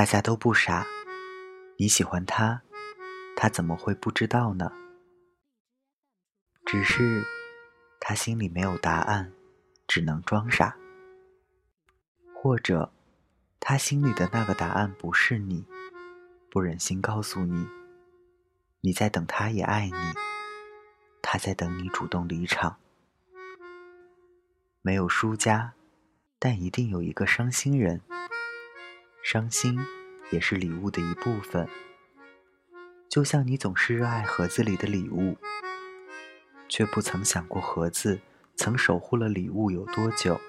大家都不傻，你喜欢他，他怎么会不知道呢？只是他心里没有答案，只能装傻。或者，他心里的那个答案不是你，不忍心告诉你。你在等他也爱你，他在等你主动离场。没有输家，但一定有一个伤心人。伤心也是礼物的一部分，就像你总是热爱盒子里的礼物，却不曾想过盒子曾守护了礼物有多久。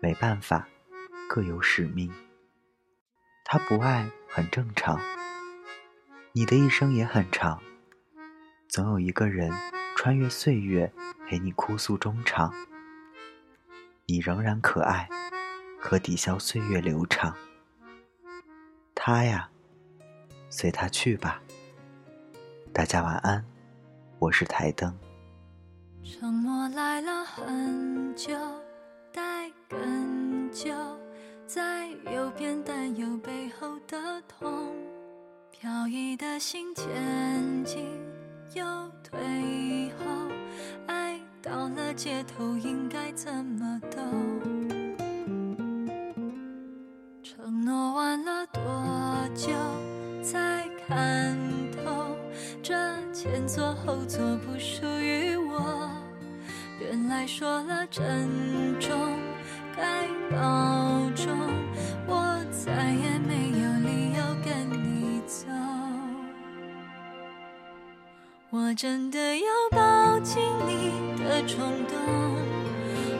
没办法，各有使命。他不爱很正常，你的一生也很长，总有一个人穿越岁月陪你哭诉衷肠。你仍然可爱，可抵消岁月流长。他呀，随他去吧。大家晚安，我是台灯。沉默来了很久，待更久，在右边担忧背后的痛，飘逸的心前进又退后，爱到了街头应该怎么走？看透？这前座后座不属于我。原来说了珍重，该保重，我再也没有理由跟你走。我真的要抱紧你的冲动，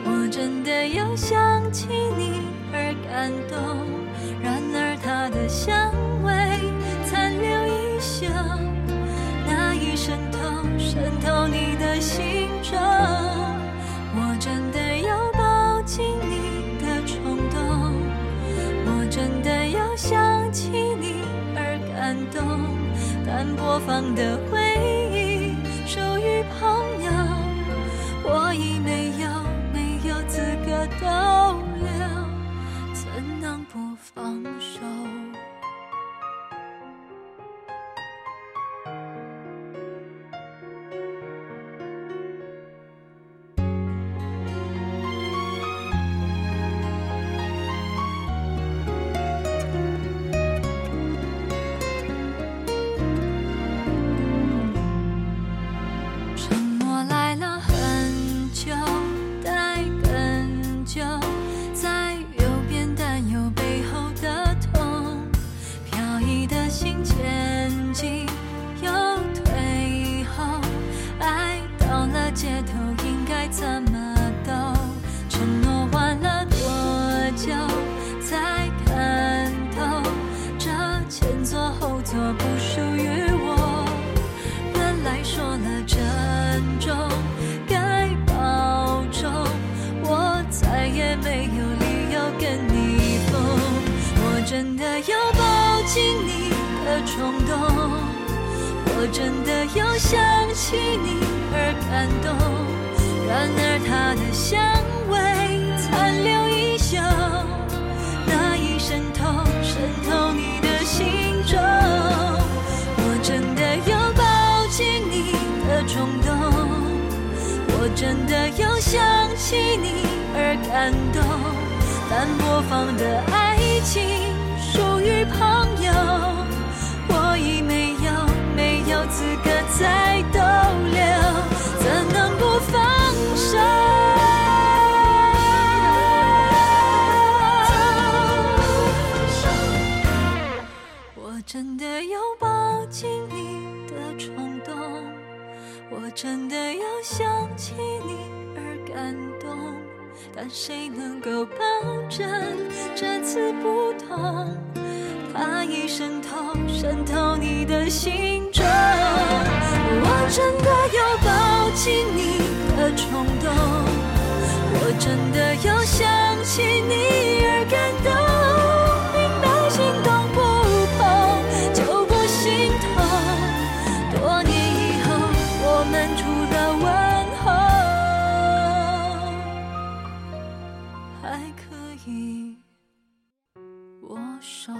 我真的要想起你而感动。然而他的香真的要想起你而感动。但播放的回忆属于朋友，我已没有没有资格逗留，怎能不放冲动，我真的又想起你而感动。然而它的香味残留一宿，那已渗透渗透你的心中。我真的要抱紧你的冲动，我真的又想起你而感动。但播放的爱情属于朋紧你的冲动，我真的要想起你而感动，但谁能够保证这次不同？它已渗透渗透你的心中，我真的要抱紧你的冲动，我真的要想起你多年以后我们除了问候，还可以握手。